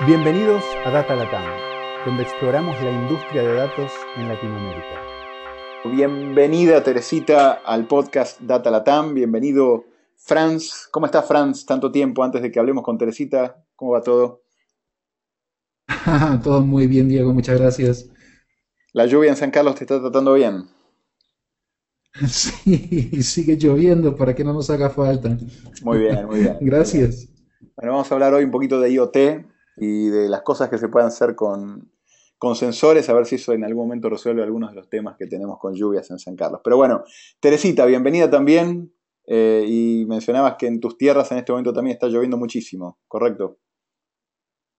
Bienvenidos a Data Latam, donde exploramos la industria de datos en Latinoamérica. Bienvenida Teresita al podcast Data Latam, bienvenido Franz. ¿Cómo está Franz? Tanto tiempo antes de que hablemos con Teresita, ¿cómo va todo? todo muy bien, Diego, muchas gracias. ¿La lluvia en San Carlos te está tratando bien? Sí, sigue lloviendo para que no nos haga falta. Muy bien, muy bien. Gracias. Bueno, vamos a hablar hoy un poquito de IoT y de las cosas que se pueden hacer con, sensores, a ver si eso en algún momento resuelve algunos de los temas que tenemos con lluvias en San Carlos. Pero bueno, Teresita, bienvenida también. Eh, y mencionabas que en tus tierras en este momento también está lloviendo muchísimo, ¿correcto?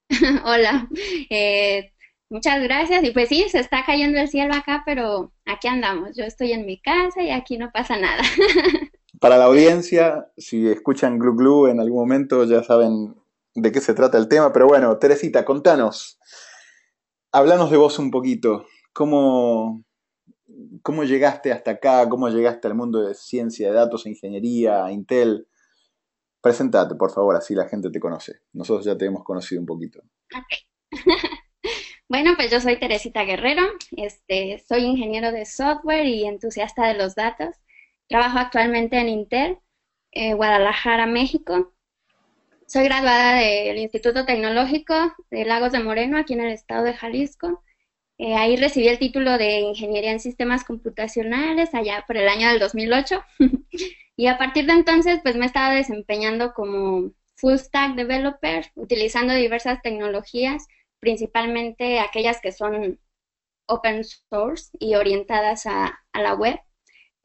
Hola, eh, muchas gracias. Y pues sí, se está cayendo el cielo acá, pero aquí andamos. Yo estoy en mi casa y aquí no pasa nada. Para la audiencia, si escuchan Glu Glu en algún momento ya saben de qué se trata el tema, pero bueno, Teresita, contanos, háblanos de vos un poquito, ¿cómo, cómo llegaste hasta acá? ¿Cómo llegaste al mundo de ciencia de datos, e ingeniería, Intel? Presentate, por favor, así la gente te conoce. Nosotros ya te hemos conocido un poquito. bueno, pues yo soy Teresita Guerrero, este, soy ingeniero de software y entusiasta de los datos. Trabajo actualmente en Intel, eh, Guadalajara, México. Soy graduada del Instituto Tecnológico de Lagos de Moreno, aquí en el estado de Jalisco. Eh, ahí recibí el título de Ingeniería en Sistemas Computacionales allá por el año del 2008. y a partir de entonces, pues me he estado desempeñando como full stack developer, utilizando diversas tecnologías, principalmente aquellas que son open source y orientadas a, a la web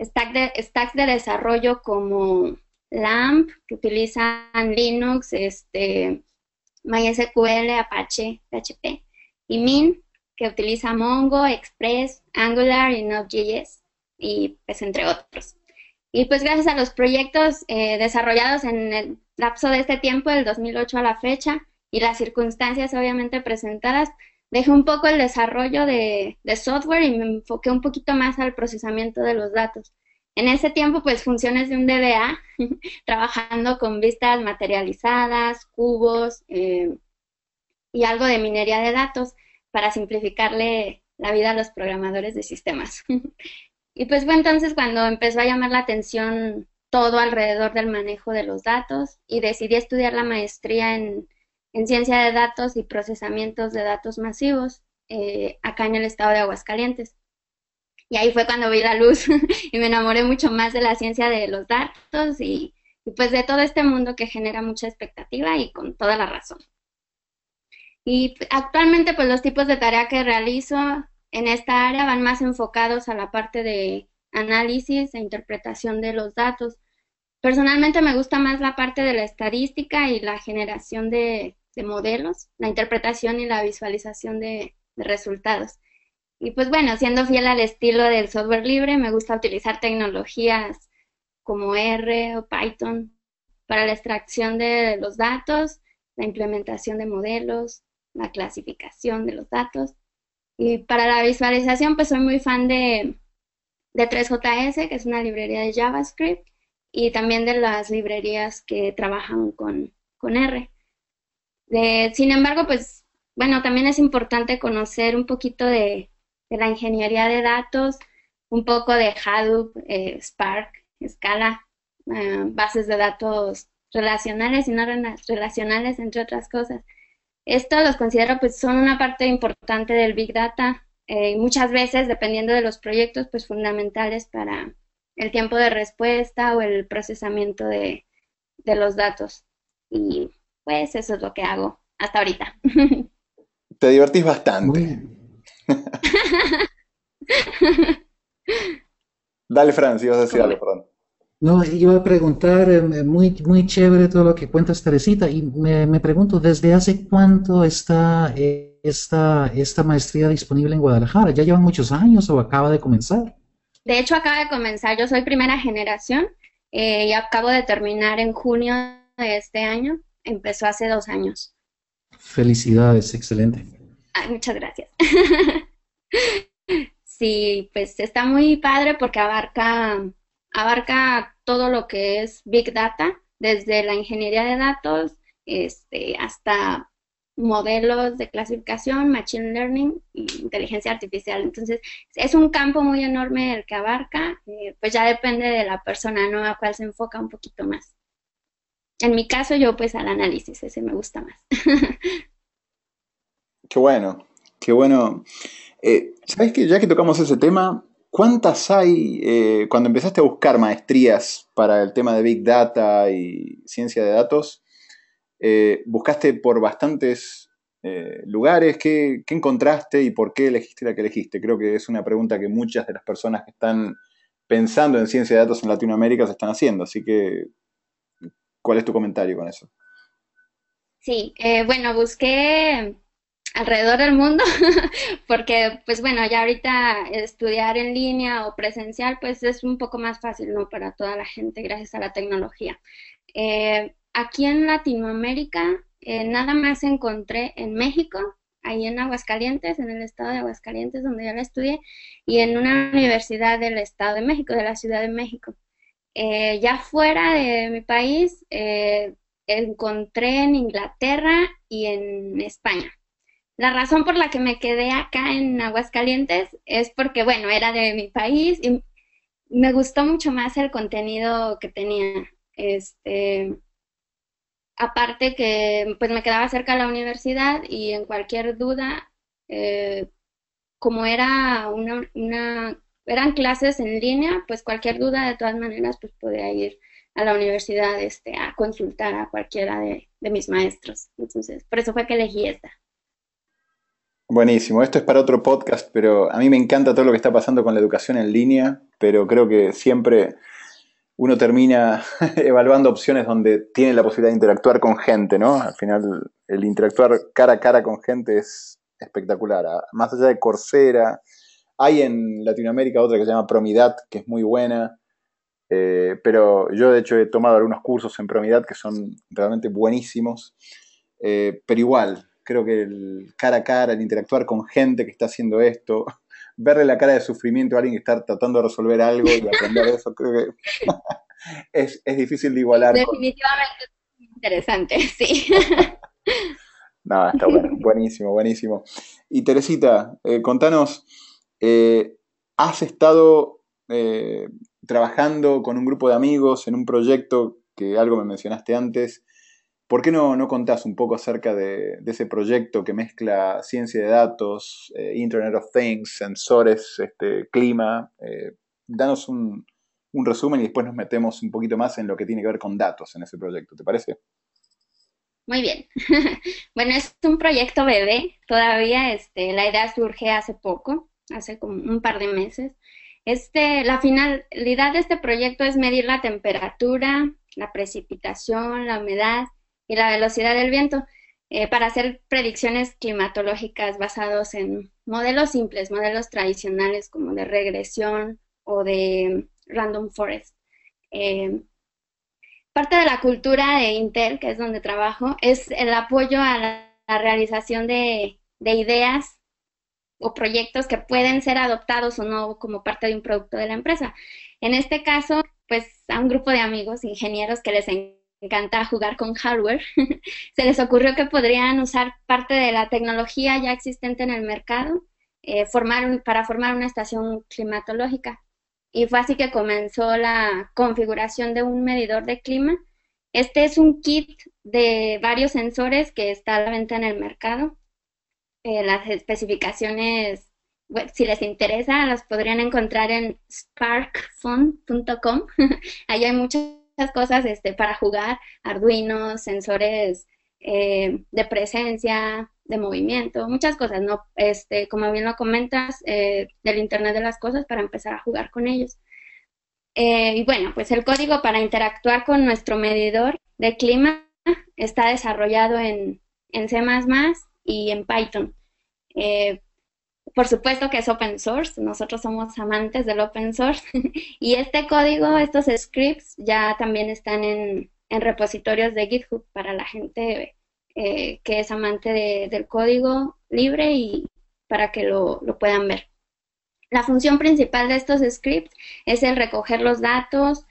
stack de, stacks de desarrollo como LAMP, que utilizan Linux, este, MySQL, Apache, PHP, y Min, que utiliza Mongo, Express, Angular y Node.js, y pues entre otros. Y pues gracias a los proyectos eh, desarrollados en el lapso de este tiempo, del 2008 a la fecha, y las circunstancias obviamente presentadas, dejé un poco el desarrollo de, software y me enfoqué un poquito más al procesamiento de los datos. En ese tiempo, pues funciones de un DBA, trabajando con vistas materializadas, cubos eh, y algo de minería de datos para simplificarle la vida a los programadores de sistemas. y pues fue entonces cuando empezó a llamar la atención todo alrededor del manejo de los datos y decidí estudiar la maestría en en ciencia de datos y procesamientos de datos masivos eh, acá en el estado de Aguascalientes. Y ahí fue cuando vi la luz y me enamoré mucho más de la ciencia de los datos y, pues de todo este mundo que genera mucha expectativa y con toda la razón. Y actualmente pues los tipos de tarea que realizo en esta área van más enfocados a la parte de análisis e interpretación de los datos. Personalmente me gusta más la parte de la estadística y la generación de, de modelos, la interpretación y la visualización de, resultados. Y pues bueno, siendo fiel al estilo del software libre, me gusta utilizar tecnologías como R o Python para la extracción de los datos, la implementación de modelos, la clasificación de los datos. Y para la visualización, pues soy muy fan de, de 3JS, que es una librería de JavaScript, y también de las librerías que trabajan con, con R sin embargo, pues, bueno, también es importante conocer un poquito de, la ingeniería de datos, un poco de Hadoop, eh, Spark, Scala, eh, bases de datos relacionales y no relacionales, entre otras cosas. Esto los considero pues son una parte importante del Big Data eh, y muchas veces, dependiendo de los proyectos, pues fundamentales para el tiempo de respuesta o el procesamiento de, de los datos. Y pues eso es lo que hago hasta ahorita. Te divertís bastante. Dale, Francis, ibas a decir algo, perdón. No, iba a preguntar, eh, muy, muy chévere todo lo que cuentas, Teresita, y me, pregunto, ¿desde hace cuánto está eh, esta, esta maestría disponible en Guadalajara? ¿Ya llevan muchos años o acaba de comenzar? De hecho, acaba de comenzar, yo soy primera generación eh, y acabo de terminar en junio de este año empezó hace dos años. Felicidades, excelente. muchas gracias. sí, pues está muy padre porque abarca, abarca todo lo que es Big Data, desde la ingeniería de datos este, hasta modelos de clasificación, machine learning y inteligencia artificial. Entonces, es un campo muy enorme el que abarca, eh, pues ya depende de la persona, ¿no? A cuál se enfoca un poquito más. En mi caso, yo pues al análisis, ese me gusta más. qué bueno, qué bueno. Eh, ¿Sabes que ya que tocamos ese tema, cuántas hay eh, cuando empezaste a buscar maestrías para el tema de Big Data y ciencia de datos? Eh, buscaste por bastantes eh, lugares. ¿Qué, encontraste y por qué elegiste la que elegiste? Creo que es una pregunta que muchas de las personas que están pensando en ciencia de datos en Latinoamérica se están haciendo. Así que, ¿cuál es tu comentario con eso? Sí, bueno, busqué alrededor del mundo, porque pues bueno, ya ahorita estudiar en línea o presencial pues es un poco más fácil, ¿no? Para toda la gente gracias a la tecnología. Eh, aquí en Latinoamérica eh, nada más encontré en México, ahí en Aguascalientes, en el estado de Aguascalientes donde yo la estudié, y en una universidad del estado de México, de la Ciudad de México. Eh, ya fuera de mi país, eh, encontré en Inglaterra y en España. La razón por la que me quedé acá en Aguascalientes es porque, bueno, era de mi país y me gustó mucho más el contenido que tenía. Este, aparte que pues me quedaba cerca de la universidad y en cualquier duda, eh, como era una, eran clases en línea, pues cualquier duda de todas maneras pues podía ir a la universidad este, a consultar a cualquiera de, de mis maestros. Entonces, por eso fue que elegí esta. Buenísimo, esto es para otro podcast, pero a mí me encanta todo lo que está pasando con la educación en línea, pero creo que siempre uno termina evaluando opciones donde tiene la posibilidad de interactuar con gente, ¿no? Al final, el interactuar cara a cara con gente es espectacular. Más allá de Coursera, hay en Latinoamérica otra que se llama Promidad, que es muy buena. Eh, pero yo, de hecho, he tomado algunos cursos en Promidad que son realmente buenísimos. Eh, pero igual, creo que el cara a cara, el interactuar con gente que está haciendo esto, verle la cara de sufrimiento a alguien que está tratando de resolver algo y aprender eso, creo que es, difícil de igualar. Definitivamente es interesante, sí. no, está bueno, buenísimo, buenísimo. Y Teresita, eh, contanos, eh, ¿has estado eh, trabajando con un grupo de amigos en un proyecto que algo me mencionaste antes? ¿Por qué no, no contás un poco acerca de, ese proyecto que mezcla ciencia de datos, eh, Internet of Things, sensores, este, clima? Eh, danos un, resumen y después nos metemos un poquito más en lo que tiene que ver con datos en ese proyecto, ¿te parece? Muy bien. bueno, es un proyecto bebé, todavía este, la idea surge hace poco, hace como un par de meses. Este, la finalidad de este proyecto es medir la temperatura, la precipitación, la humedad y la velocidad del viento eh, para hacer predicciones climatológicas basados en modelos simples, modelos tradicionales como de regresión o de random forest. Eh, parte de la cultura de Intel, que es donde trabajo, es el apoyo a la, realización de, de ideas o proyectos que pueden ser adoptados o no como parte de un producto de la empresa. En este caso, pues a un grupo de amigos, ingenieros que les encanta jugar con hardware, se les ocurrió que podrían usar parte de la tecnología ya existente en el mercado eh, para formar una estación climatológica. Y fue así que comenzó la configuración de un medidor de clima. Este es un kit de varios sensores que está a la venta en el mercado. Eh, las especificaciones, si les interesa, las podrían encontrar en sparkfun.com. Ahí hay muchas cosas este, para jugar, Arduino, sensores eh, de presencia, de movimiento, muchas cosas, ¿no? Este, como bien lo comentas, eh, del Internet de las Cosas para empezar a jugar con ellos. Eh, y bueno, pues el código para interactuar con nuestro medidor de clima está desarrollado en, en C++ y en Python. Por supuesto que es open source, nosotros somos amantes del open source y este código, estos scripts ya también están en, repositorios de GitHub para la gente eh, que es amante del código libre y para que lo, lo puedan ver. La función principal de estos scripts es el recoger los datos,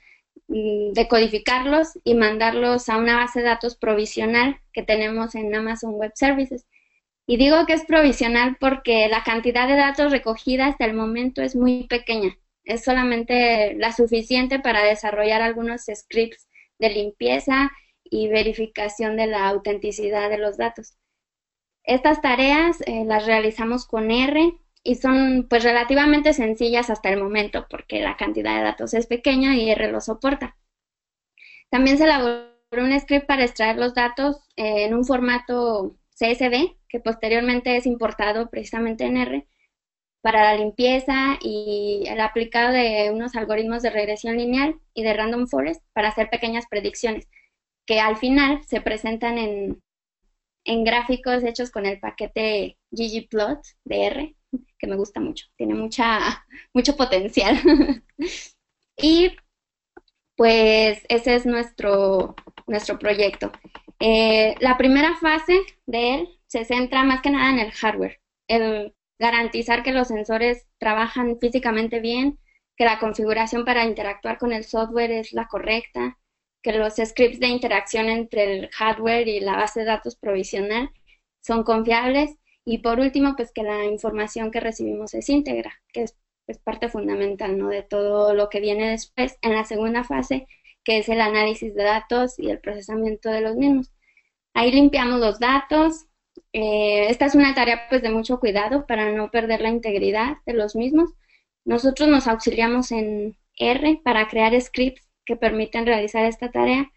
mm, decodificarlos y mandarlos a una base de datos provisional que tenemos en Amazon Web Services. Y digo que es provisional porque la cantidad de datos recogida hasta el momento es muy pequeña. Es solamente la suficiente para desarrollar algunos scripts de limpieza y verificación de la autenticidad de los datos. Estas tareas eh, las realizamos con R y son pues relativamente sencillas hasta el momento porque la cantidad de datos es pequeña y R lo soporta. También se elaboró un script para extraer los datos eh, en un formato CSV que posteriormente es importado precisamente en R para la limpieza y el aplicado de unos algoritmos de regresión lineal y de random forest para hacer pequeñas predicciones que al final se presentan en, en gráficos hechos con el paquete ggplot de R, que me gusta mucho, tiene mucha, mucho potencial. y pues ese es nuestro, nuestro proyecto. Eh, la primera fase de él se centra más que nada en el hardware, el garantizar que los sensores trabajan físicamente bien, que la configuración para interactuar con el software es la correcta, que los scripts de interacción entre el hardware y la base de datos provisional son confiables y por último, pues que la información que recibimos es íntegra, que es, parte fundamental ¿no? de todo lo que viene después en la segunda fase, que es el análisis de datos y el procesamiento de los mismos. Ahí limpiamos los datos. Eh, esta es una tarea pues de mucho cuidado para no perder la integridad de los mismos. Nosotros nos auxiliamos en R para crear scripts que permiten realizar esta tarea.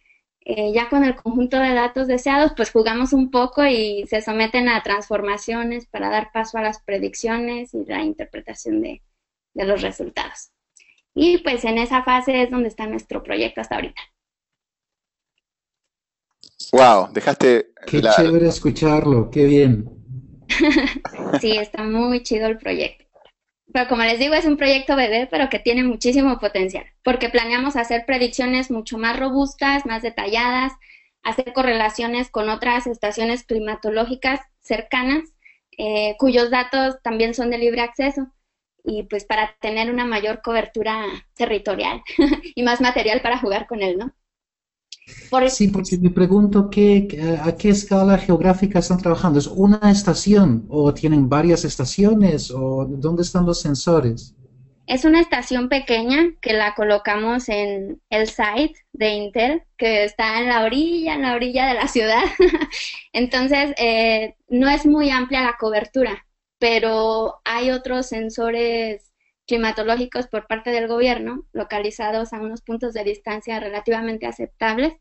Eh, ya con el conjunto de datos deseados, pues jugamos un poco y se someten a transformaciones para dar paso a las predicciones y la interpretación de, los resultados. Y pues en esa fase es donde está nuestro proyecto hasta ahorita. Wow, dejaste. Qué chévere escucharlo, qué bien. sí, está muy chido el proyecto. Pero como les digo, es un proyecto bebé, pero que tiene muchísimo potencial, porque planeamos hacer predicciones mucho más robustas, más detalladas, hacer correlaciones con otras estaciones climatológicas cercanas, eh, cuyos datos también son de libre acceso, y pues para tener una mayor cobertura territorial y más material para jugar con él, ¿no? Sí, porque me pregunto qué, a qué escala geográfica están trabajando. ¿Es una estación o tienen varias estaciones o dónde están los sensores? Es una estación pequeña que la colocamos en el site de Intel, que está en la orilla, en la orilla de la ciudad. Entonces, eh, no es muy amplia la cobertura, pero hay otros sensores climatológicos por parte del gobierno, localizados a unos puntos de distancia relativamente aceptables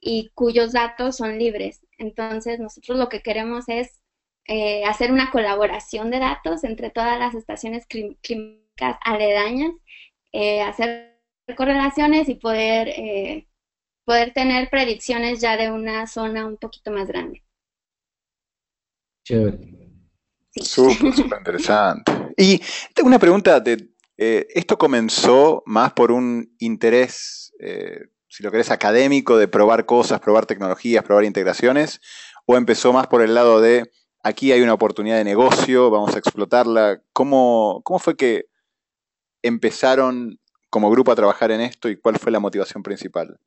y cuyos datos son libres. Entonces, nosotros lo que queremos es eh, hacer una colaboración de datos entre todas las estaciones climáticas aledañas, eh, hacer correlaciones y poder, eh, poder tener predicciones ya de una zona un poquito más grande. Chévere. Súper, súper interesante. Y tengo una pregunta de, eh, ¿Esto comenzó más por un interés, eh, si lo querés, académico de probar cosas, probar tecnologías, probar integraciones? ¿O empezó más por el lado de aquí hay una oportunidad de negocio, vamos a explotarla? ¿Cómo, cómo fue que empezaron como grupo a trabajar en esto y cuál fue la motivación principal?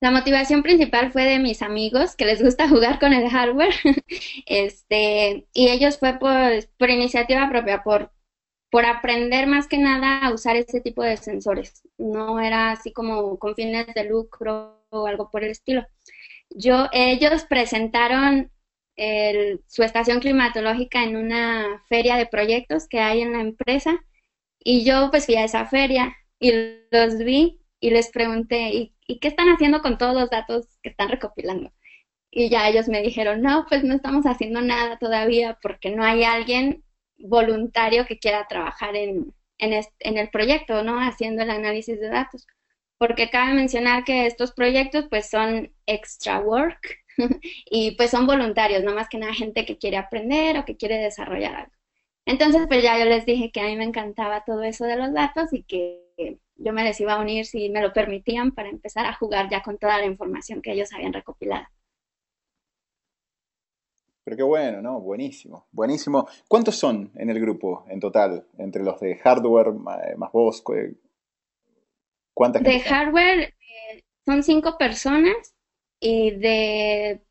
La motivación principal fue de mis amigos que les gusta jugar con el hardware. este, y ellos fue por, iniciativa propia, por, por aprender más que nada a usar ese tipo de sensores. No era así como con fines de lucro o algo por el estilo. Yo, ellos presentaron su estación climatológica en una feria de proyectos que hay en la empresa y yo pues fui a esa feria y los vi y les pregunté, ¿y, qué están haciendo con todos los datos que están recopilando? Y ya ellos me dijeron, no, pues no estamos haciendo nada todavía porque no hay alguien voluntario que quiera trabajar en, en, el proyecto, ¿no? Haciendo el análisis de datos. Porque cabe mencionar que estos proyectos pues son extra work y pues son voluntarios, no más que nada gente que quiere aprender o que quiere desarrollar algo. Entonces pues ya yo les dije que a mí me encantaba todo eso de los datos y que yo me les iba a unir si me lo permitían para empezar a jugar ya con toda la información que ellos habían recopilado. Pero qué bueno, ¿no? Buenísimo, buenísimo. ¿Cuántos son en el grupo en total, entre los de hardware más vos? ¿Cuántas? De hardware eh, son cinco personas y de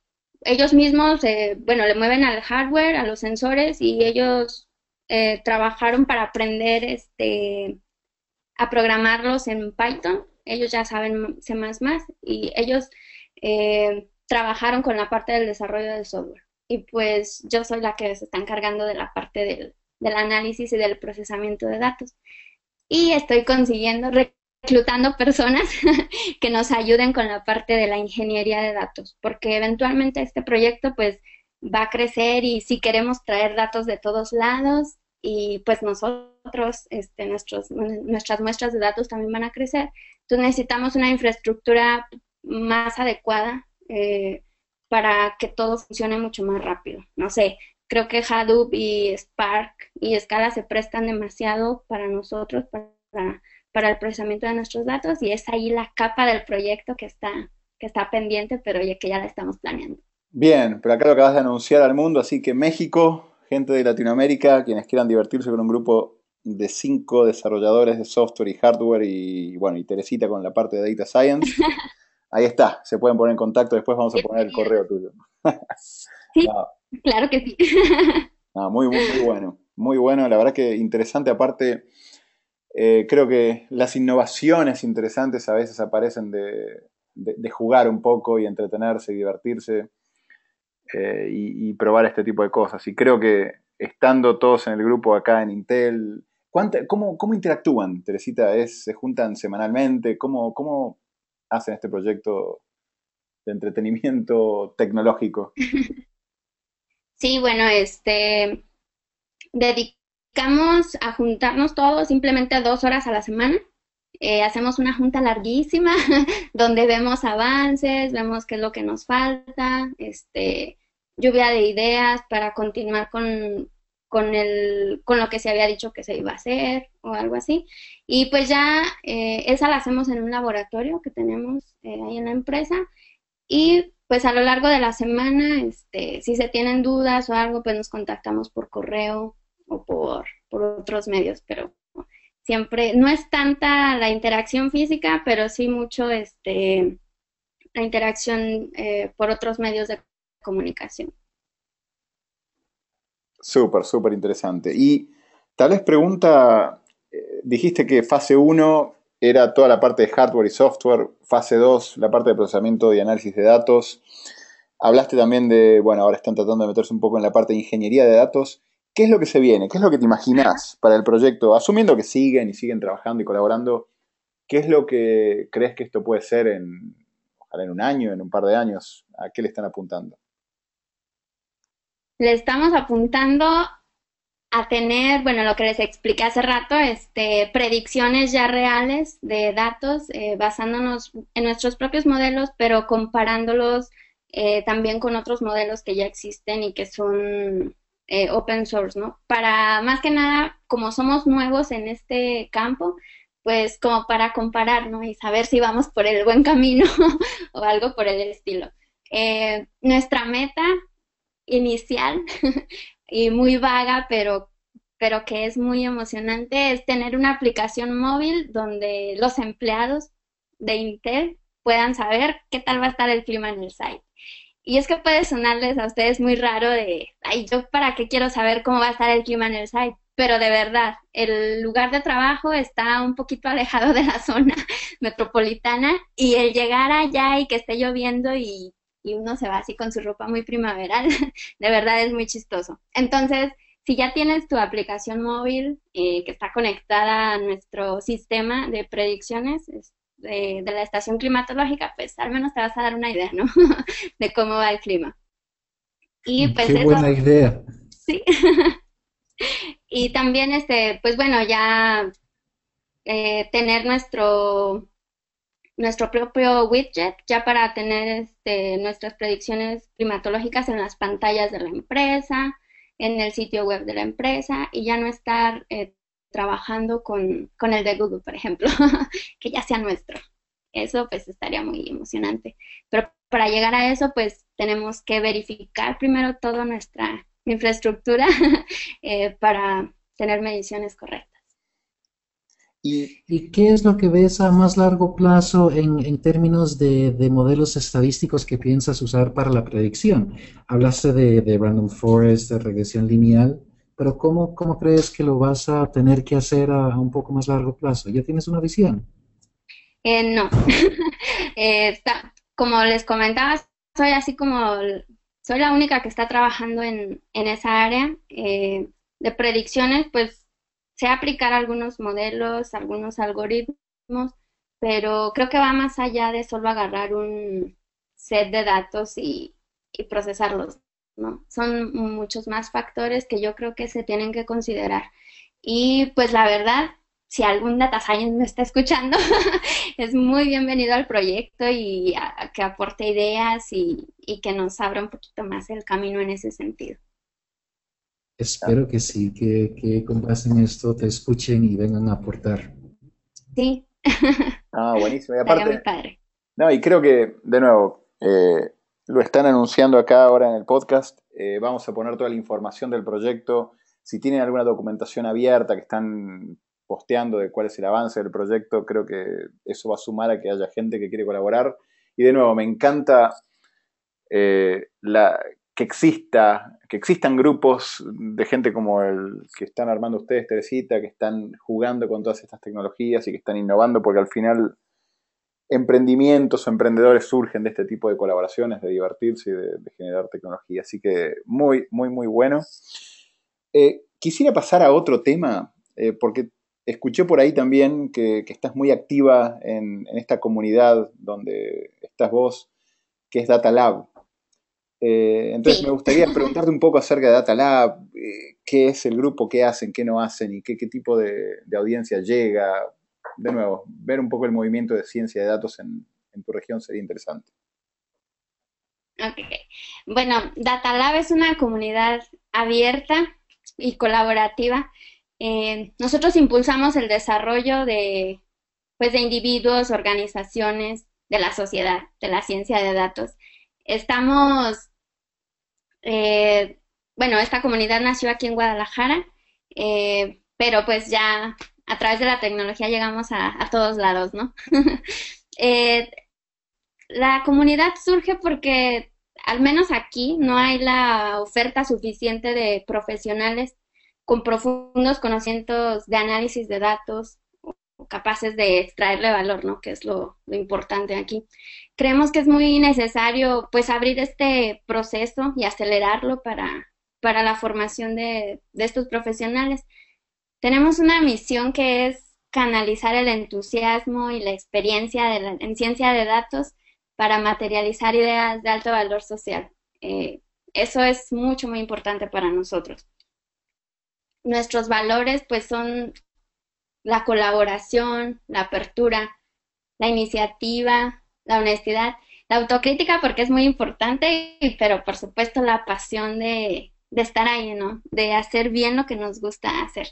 ellos mismos, eh, bueno, le mueven al hardware, a los sensores y ellos eh, trabajaron para aprender este, a programarlos en Python. Ellos ya saben C++ y ellos trabajaron con la parte del desarrollo del software. Y pues yo soy la que se está encargando de la parte del, del análisis y del procesamiento de datos. Y estoy consiguiendo, reclutando personas que nos ayuden con la parte de la ingeniería de datos, porque eventualmente este proyecto pues va a crecer y si queremos traer datos de todos lados y pues nosotros, este, nuestros, nuestras muestras de datos también van a crecer. Entonces necesitamos una infraestructura más adecuada eh, para que todo funcione mucho más rápido. No sé, creo que Hadoop y Spark y Scala se prestan demasiado para nosotros, para, para el procesamiento de nuestros datos y es ahí la capa del proyecto que está, que está pendiente, pero ya que ya la estamos planeando. Bien, pero acá lo acabas de anunciar al mundo, así que México, gente de Latinoamérica, quienes quieran divertirse con un grupo de cinco desarrolladores de software y hardware y bueno, y Teresita con la parte de Data Science. Ahí está, se pueden poner en contacto, después vamos a poner el correo tuyo. Sí, claro que sí. muy, muy, bueno, muy bueno, la verdad que interesante, aparte, eh, creo que las innovaciones interesantes a veces aparecen de, jugar un poco y entretenerse y divertirse eh, y, probar este tipo de cosas. Y creo que estando todos en el grupo acá en Intel, cómo, cómo, interactúan, Teresita? ¿Es, ¿Se juntan semanalmente? ¿Cómo, ¿Cómo hacen este proyecto de entretenimiento tecnológico? Sí, bueno, este, dedicamos a juntarnos todos simplemente dos horas a la semana. Eh, hacemos una junta larguísima donde vemos avances, vemos qué es lo que nos falta, este, lluvia de ideas para continuar con, con, el, con lo que se había dicho que se iba a hacer o algo así. Y pues ya eh, esa la hacemos en un laboratorio que tenemos eh, ahí en la empresa y pues a lo largo de la semana, este, si se tienen dudas o algo, pues nos contactamos por correo o por, por otros medios, pero siempre, no es tanta la interacción física, pero sí mucho este, la interacción eh, por otros medios de comunicación. Súper, súper interesante. Y tal vez pregunta, eh, dijiste que fase 1 era toda la parte de hardware y software, fase 2, la parte de procesamiento y análisis de datos. Hablaste también de, bueno, ahora están tratando de meterse un poco en la parte de ingeniería de datos. ¿Qué es lo que se viene? ¿Qué es lo que te imaginas para el proyecto? Asumiendo que siguen y siguen trabajando y colaborando, ¿qué es lo que crees que esto puede ser en, ojalá en un año, en un par de años? ¿A qué le están apuntando? Le estamos apuntando a tener, bueno, lo que les expliqué hace rato, este, predicciones ya reales de datos, eh, basándonos en nuestros propios modelos, pero comparándolos eh, también con otros modelos que ya existen y que son eh, open source, ¿no? Para, más que nada, como somos nuevos en este campo, pues como para comparar, ¿no? Y saber si vamos por el buen camino o algo por el estilo. nuestra meta inicial y muy vaga, pero, pero que es muy emocionante, es tener una aplicación móvil donde los empleados de Intel puedan saber qué tal va a estar el clima en el site. Y es que puede sonarles a ustedes muy raro de, ay, yo para qué quiero saber cómo va a estar el clima en el site, pero de verdad, el lugar de trabajo está un poquito alejado de la zona metropolitana y el llegar allá y que esté lloviendo y y uno se va así con su ropa muy primaveral, de verdad es muy chistoso. Entonces, si ya tienes tu aplicación móvil eh, que está conectada a nuestro sistema de predicciones de, la estación climatológica, pues al menos te vas a dar una idea, ¿no? de cómo va el clima. Y pues Qué buena idea. Sí. y también, este, pues bueno, ya eh, tener nuestro nuestro propio widget ya para tener este, nuestras predicciones climatológicas en las pantallas de la empresa, en el sitio web de la empresa y ya no estar eh, trabajando con, con, el de Google, por ejemplo, que ya sea nuestro. Eso pues estaría muy emocionante. Pero para llegar a eso pues tenemos que verificar primero toda nuestra infraestructura eh, para tener mediciones correctas. ¿Y, qué es lo que ves a más largo plazo en, términos de, modelos estadísticos que piensas usar para la predicción? Hablaste de, random forest, de regresión lineal, pero ¿cómo, ¿cómo, crees que lo vas a tener que hacer a, un poco más largo plazo? ¿Ya tienes una visión? Eh, no. Eh, como les comentaba, soy así como, soy la única que está trabajando en, esa área eh, de predicciones, pues sé aplicar algunos modelos, algunos algoritmos, pero creo que va más allá de solo agarrar un set de datos y, procesarlos, ¿no? Son muchos más factores que yo creo que se tienen que considerar. Y pues la verdad, si algún data science me está escuchando, es muy bienvenido al proyecto y a, que aporte ideas y, y, que nos abra un poquito más el camino en ese sentido. Espero que sí, que, que con base en esto te escuchen y vengan a aportar. Sí. Ah, buenísimo. Y aparte, padre. No, y creo que, de nuevo, eh, lo están anunciando acá ahora en el podcast. Eh, vamos a poner toda la información del proyecto. Si tienen alguna documentación abierta que están posteando de cuál es el avance del proyecto, creo que eso va a sumar a que haya gente que quiere colaborar. Y de nuevo, me encanta eh, la, que exista, que existan grupos de gente como el que están armando ustedes, Teresita, que están jugando con todas estas tecnologías y que están innovando, porque al final emprendimientos o emprendedores surgen de este tipo de colaboraciones, de divertirse y de, generar tecnología. Así que muy, muy, muy bueno. Eh, quisiera pasar a otro tema, eh, porque escuché por ahí también que, estás muy activa en, en, esta comunidad donde estás vos, que es Data Lab. Eh, entonces me gustaría preguntarte un poco acerca de Data Lab, eh, qué es el grupo, qué hacen, qué no hacen y qué, tipo de, audiencia llega. De nuevo, ver un poco el movimiento de ciencia de datos en, tu región sería interesante. Ok. Bueno, Data Lab es una comunidad abierta y colaborativa. Eh, nosotros impulsamos el desarrollo de, pues, de individuos, organizaciones, de la sociedad, de la ciencia de datos. Estamos eh, bueno, esta comunidad nació aquí en Guadalajara, eh, pero pues ya a través de la tecnología llegamos a, todos lados, ¿no? Eh, la comunidad surge porque al menos aquí no hay la oferta suficiente de profesionales con profundos conocimientos de análisis de datos capaces de extraerle valor, ¿no? Que es lo, importante aquí. Creemos que es muy necesario, pues, abrir este proceso y acelerarlo para, para la formación de, estos profesionales. Tenemos una misión que es canalizar el entusiasmo y la experiencia de en ciencia de datos para materializar ideas de alto valor social. Eh, eso es mucho, muy importante para nosotros. Nuestros valores, pues, son la colaboración, la apertura, la iniciativa, la honestidad, la autocrítica porque es muy importante, pero por supuesto la pasión de, estar ahí, ¿no? De hacer bien lo que nos gusta hacer.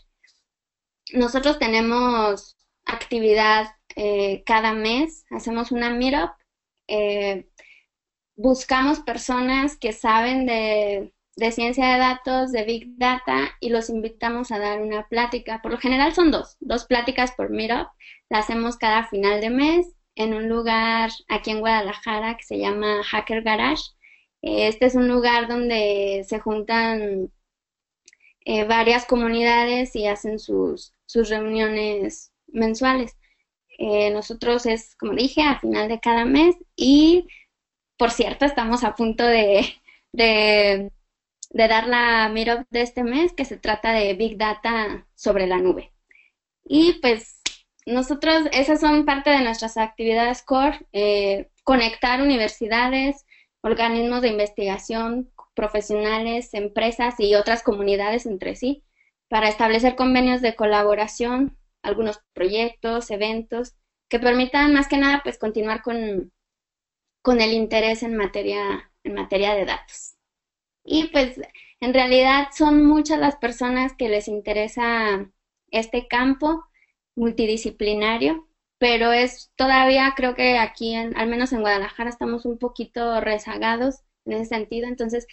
Nosotros tenemos actividad eh, cada mes, hacemos una meetup, eh, buscamos personas que saben de de ciencia de datos, de Big Data, y los invitamos a dar una plática. Por lo general son dos, dos pláticas por Meetup. La hacemos cada final de mes en un lugar aquí en Guadalajara que se llama Hacker Garage. Este es un lugar donde se juntan eh, varias comunidades y hacen sus, sus reuniones mensuales. Eh, nosotros es, como dije, a final de cada mes y, por cierto, estamos a punto de dar la Meetup de este mes que se trata de Big Data sobre la nube. Y pues nosotros, esas son parte de nuestras actividades core, eh, conectar universidades, organismos de investigación, profesionales, empresas y otras comunidades entre sí para establecer convenios de colaboración, algunos proyectos, eventos que permitan más que nada pues continuar con, con el interés en materia, en materia de datos. Y pues en realidad son muchas las personas que les interesa este campo multidisciplinario, pero es todavía creo que aquí, al menos en Guadalajara, estamos un poquito rezagados en ese sentido, entonces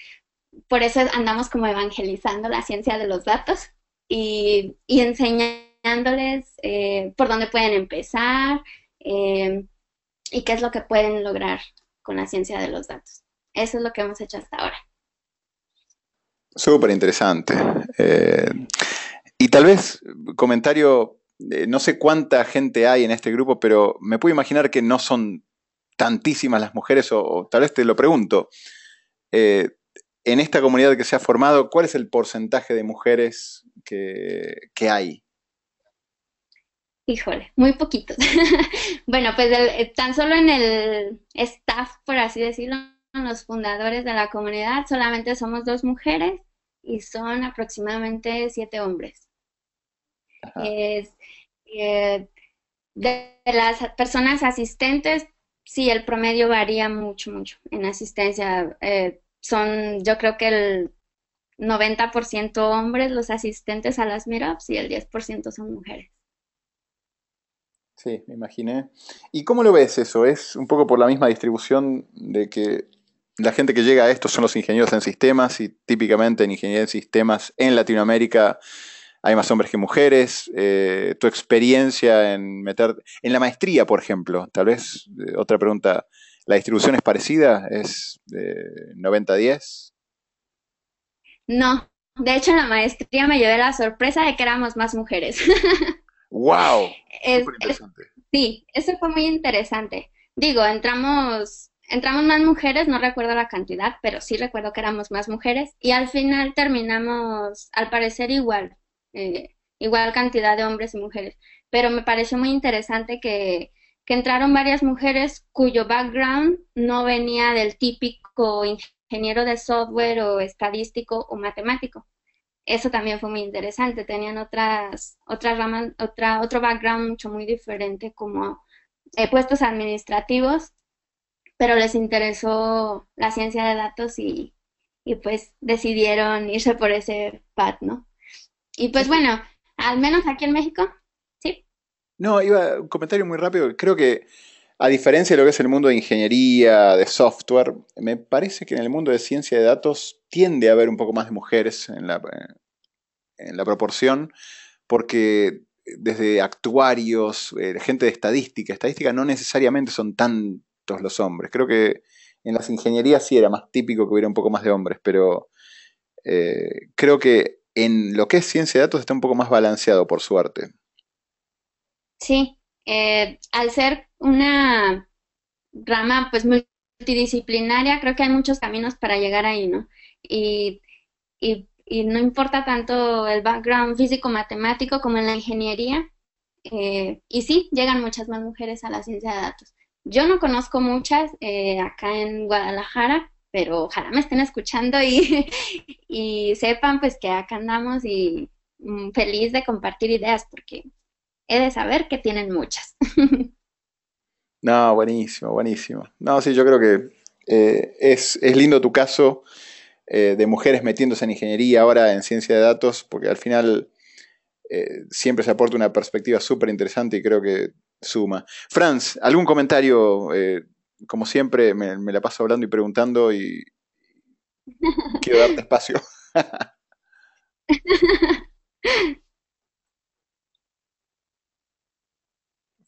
por eso andamos como evangelizando la ciencia de los datos y, enseñando enseñándoles eh, por dónde pueden empezar eh, y qué es lo que pueden lograr con la ciencia de los datos. Eso es lo que hemos hecho hasta ahora. Súper interesante. Eh, y tal vez, comentario, no sé cuánta gente hay en este grupo, pero me puedo imaginar que no son tantísimas las mujeres, o, tal vez te lo pregunto. en esta comunidad que se ha formado, ¿cuál es el porcentaje de mujeres que, que hay? Híjole, muy poquitos. bueno, pues eh, tan solo en el staff, por así decirlo, los fundadores de la comunidad, solamente somos dos mujeres y son aproximadamente siete hombres. Eh, de, las personas asistentes, sí, el promedio varía mucho, mucho en asistencia. Eh, son, yo creo que el 90% hombres los asistentes a las meetups y el 10% son mujeres. Sí, me imaginé. ¿Y cómo lo ves eso? ¿Es un poco por la misma distribución de que la gente que llega a esto son los ingenieros en sistemas y típicamente en ingeniería en sistemas en Latinoamérica hay más hombres que mujeres? Eh, ¿Tu experiencia en meter, en la maestría, por ejemplo? Tal vez, eh, otra pregunta, ¿la distribución es parecida? ¿Es de 90-10? No, de hecho en la maestría me llevé la sorpresa de que éramos más mujeres. ¡Wow! sí, eso fue muy interesante. Digo, entramos, entramos más mujeres, no recuerdo la cantidad, pero sí recuerdo que éramos más mujeres y al final terminamos, al parecer, igual, eh, igual cantidad de hombres y mujeres. Pero me pareció muy interesante que, entraron varias mujeres cuyo background no venía del típico ingeniero de software o estadístico o matemático eso también fue muy interesante. Tenían otras, otras ramas, otra, otro background mucho muy diferente como eh, puestos administrativos, pero les interesó la ciencia de datos y, y pues decidieron irse por ese path, ¿no? Y pues bueno, al menos aquí en México, sí. No, iba un comentario muy rápido. Creo que a diferencia de lo que es el mundo de ingeniería, de software, me parece que en el mundo de ciencia de datos tiende a haber un poco más de mujeres en la, en la proporción, porque desde actuarios, eh, gente de estadística, estadística no necesariamente son los hombres. Creo que en las ingenierías sí era más típico que hubiera un poco más de hombres, pero eh, creo que en lo que es ciencia de datos está un poco más balanceado, por suerte. Sí, eh, al ser una rama pues multidisciplinaria, creo que hay muchos caminos para llegar ahí, ¿no? Y, y, no importa tanto el background físico-matemático como en la ingeniería. Eh, y sí, llegan muchas más mujeres a la ciencia de datos. Yo no conozco muchas eh, acá en Guadalajara, pero ojalá me estén escuchando y, y sepan pues que acá andamos y mm, feliz de compartir ideas porque he de saber que tienen muchas. no, buenísimo, buenísimo. No, sí, yo creo que eh, es, lindo tu caso eh, de mujeres metiéndose en ingeniería ahora en ciencia de datos, porque al final siempre se aporta una perspectiva súper interesante y creo que suma. Franz, ¿algún comentario? como siempre, me, me, la paso hablando y preguntando y quiero darte espacio.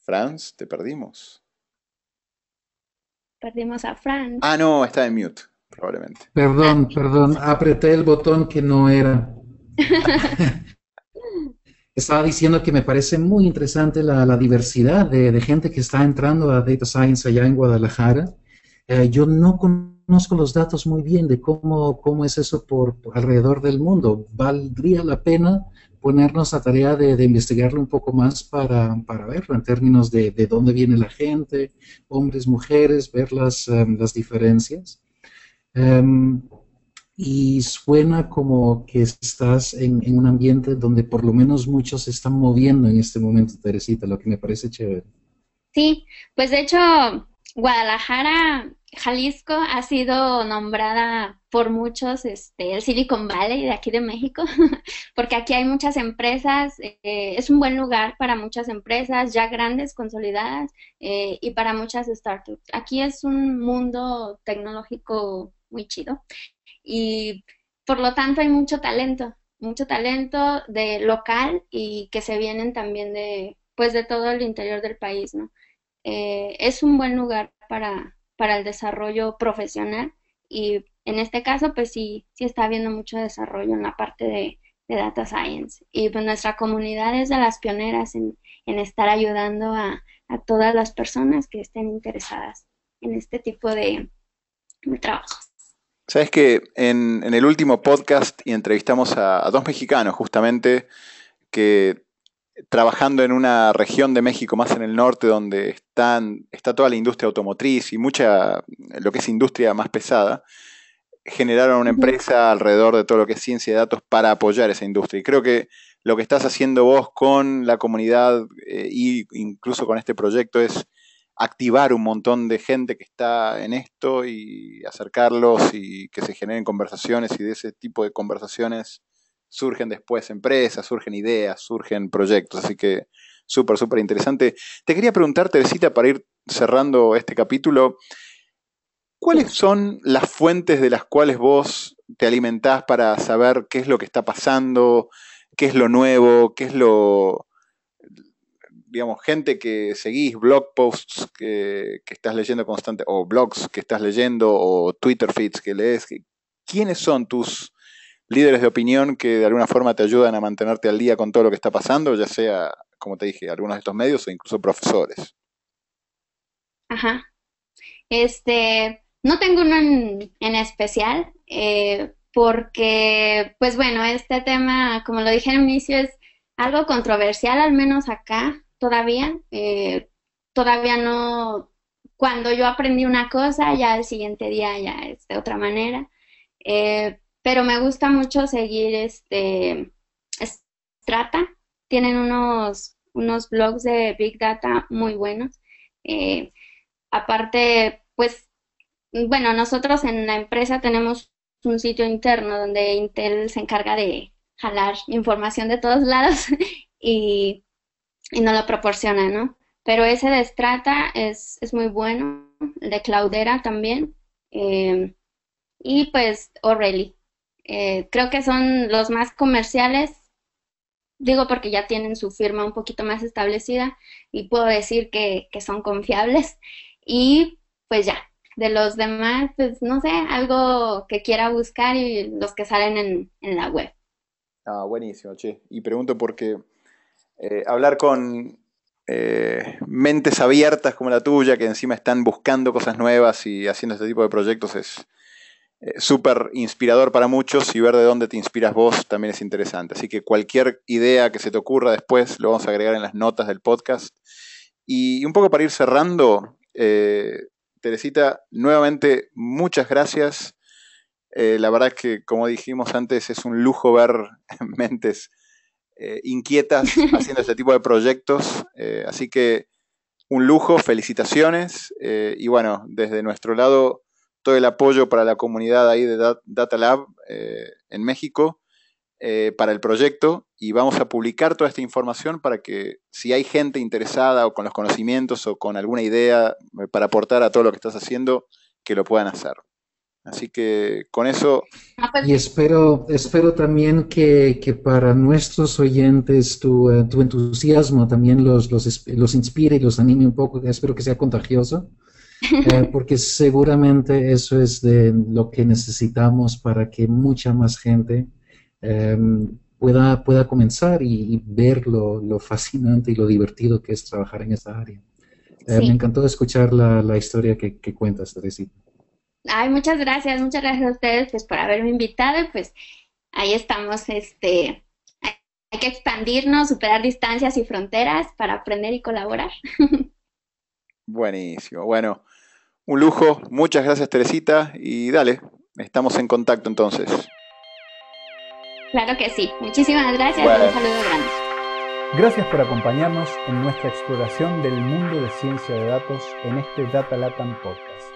Franz, te perdimos. Perdimos a Franz. Ah, no, está en mute, probablemente. Perdón, perdón, apreté el botón que no era. Estaba diciendo que me parece muy interesante la, diversidad de, gente que está entrando a Data Science allá en Guadalajara. Eh, yo no conozco los datos muy bien de cómo, cómo es eso por alrededor del mundo. ¿Valdría la pena ponernos a tarea de, investigarlo un poco más para, verlo en términos de, dónde viene la gente, hombres, mujeres, ver las, em, las diferencias. Em, y suena como que estás en, en, un ambiente donde por lo menos muchos se están moviendo en este momento, Teresita, lo que me parece chévere. Sí, pues de hecho, Guadalajara Jalisco ha sido nombrada por muchos este, el Silicon Valley de aquí de México, porque aquí hay muchas empresas, eh, es un buen lugar para muchas empresas ya grandes, consolidadas, eh, y para muchas startups. Aquí es un mundo tecnológico muy chido y por lo tanto hay mucho talento. mucho talento de local y que se vienen también de, pues de todo el interior del país, ¿no? Eh, es un buen lugar para, para el desarrollo profesional y en este caso, pues sí, sí está habiendo mucho desarrollo en la parte de, data science. Y pues nuestra comunidad es de las pioneras en, estar ayudando a, todas las personas que estén interesadas en este tipo de, trabajos. Sabes que en, el último podcast y entrevistamos a, a, dos mexicanos justamente que trabajando en una región de México más en el norte donde están, está toda la industria automotriz y mucha, lo que es industria más pesada, generaron una empresa alrededor de todo lo que es ciencia de datos para apoyar esa industria. Y creo que lo que estás haciendo vos con la comunidad e incluso con este proyecto es activar un montón de gente que está en esto y acercarlos y que se generen conversaciones y de ese tipo de conversaciones surgen después empresas, surgen ideas, surgen proyectos. Así que súper, súper interesante. Te quería preguntar, Teresita, para ir cerrando este capítulo, ¿cuáles son las fuentes de las cuales vos te alimentás para saber qué es lo que está pasando, qué es lo nuevo, qué es lo, digamos, gente que seguís, blog posts que, que estás leyendo constante, o blogs que estás leyendo, o Twitter feeds que lees? ¿Quiénes son tus líderes de opinión que de alguna forma te ayudan a mantenerte al día con todo lo que está pasando, ya sea, como te dije, algunos de estos medios o incluso profesores. Ajá. Este, no tengo uno en, especial, eh, porque, pues bueno, este tema, como lo dije al inicio, es algo controversial, al menos acá todavía. Eh, todavía no, cuando yo aprendí una cosa, ya el siguiente día ya es de otra manera. Eh, pero me gusta mucho seguir este Strata. Tienen unos, unos blogs de Big Data muy buenos. Eh, aparte, pues, bueno, nosotros en la empresa tenemos un sitio interno donde Intel se encarga de jalar información de todos lados y, y nos lo proporciona, ¿no? Pero ese de Strata es, es muy bueno, el de Cloudera también, eh, y pues O'Reilly. Eh, creo que son los más comerciales, digo porque ya tienen su firma un poquito más establecida y puedo decir que, son confiables. Y pues ya, de los demás, pues no sé, algo que quiera buscar y los que salen en, la web. Ah, buenísimo, che. Y pregunto porque eh, hablar con eh, mentes abiertas como la tuya, que encima están buscando cosas nuevas y haciendo este tipo de proyectos, es, eh, súper inspirador para muchos y ver de dónde te inspiras vos también es interesante. Así que cualquier idea que se te ocurra después lo vamos a agregar en las notas del podcast. Y un poco para ir cerrando, eh, Teresita, nuevamente muchas gracias. La verdad es que, como dijimos antes, es un lujo ver mentes inquietas haciendo este tipo de proyectos. así que un lujo, felicitaciones. y bueno, desde nuestro lado todo el apoyo para la comunidad ahí de Data Lab eh, en México eh, para el proyecto y vamos a publicar toda esta información para que si hay gente interesada o con los conocimientos o con alguna idea eh, para aportar a todo lo que estás haciendo, que lo puedan hacer. Así que con eso... Y espero, espero también que, para nuestros oyentes tu, tu entusiasmo también los, los, los, inspire y los anime un poco. Espero que sea contagioso. Eh, porque seguramente eso es de lo que necesitamos para que mucha más gente em, pueda, pueda comenzar y, ver lo, fascinante y lo divertido que es trabajar en esta área. Eh, me encantó escuchar la, la historia que, que cuentas, Teresita. Ay, muchas gracias, muchas gracias a ustedes pues, por haberme invitado y pues ahí estamos, este, hay que expandirnos, superar distancias y fronteras para aprender y colaborar. Buenísimo. Bueno, un lujo. Muchas gracias, Teresita. Y dale, estamos en contacto entonces. Claro que sí. Muchísimas gracias y un saludo grande. Gracias por acompañarnos en nuestra exploración del mundo de ciencia de datos en este Data Latam Podcast.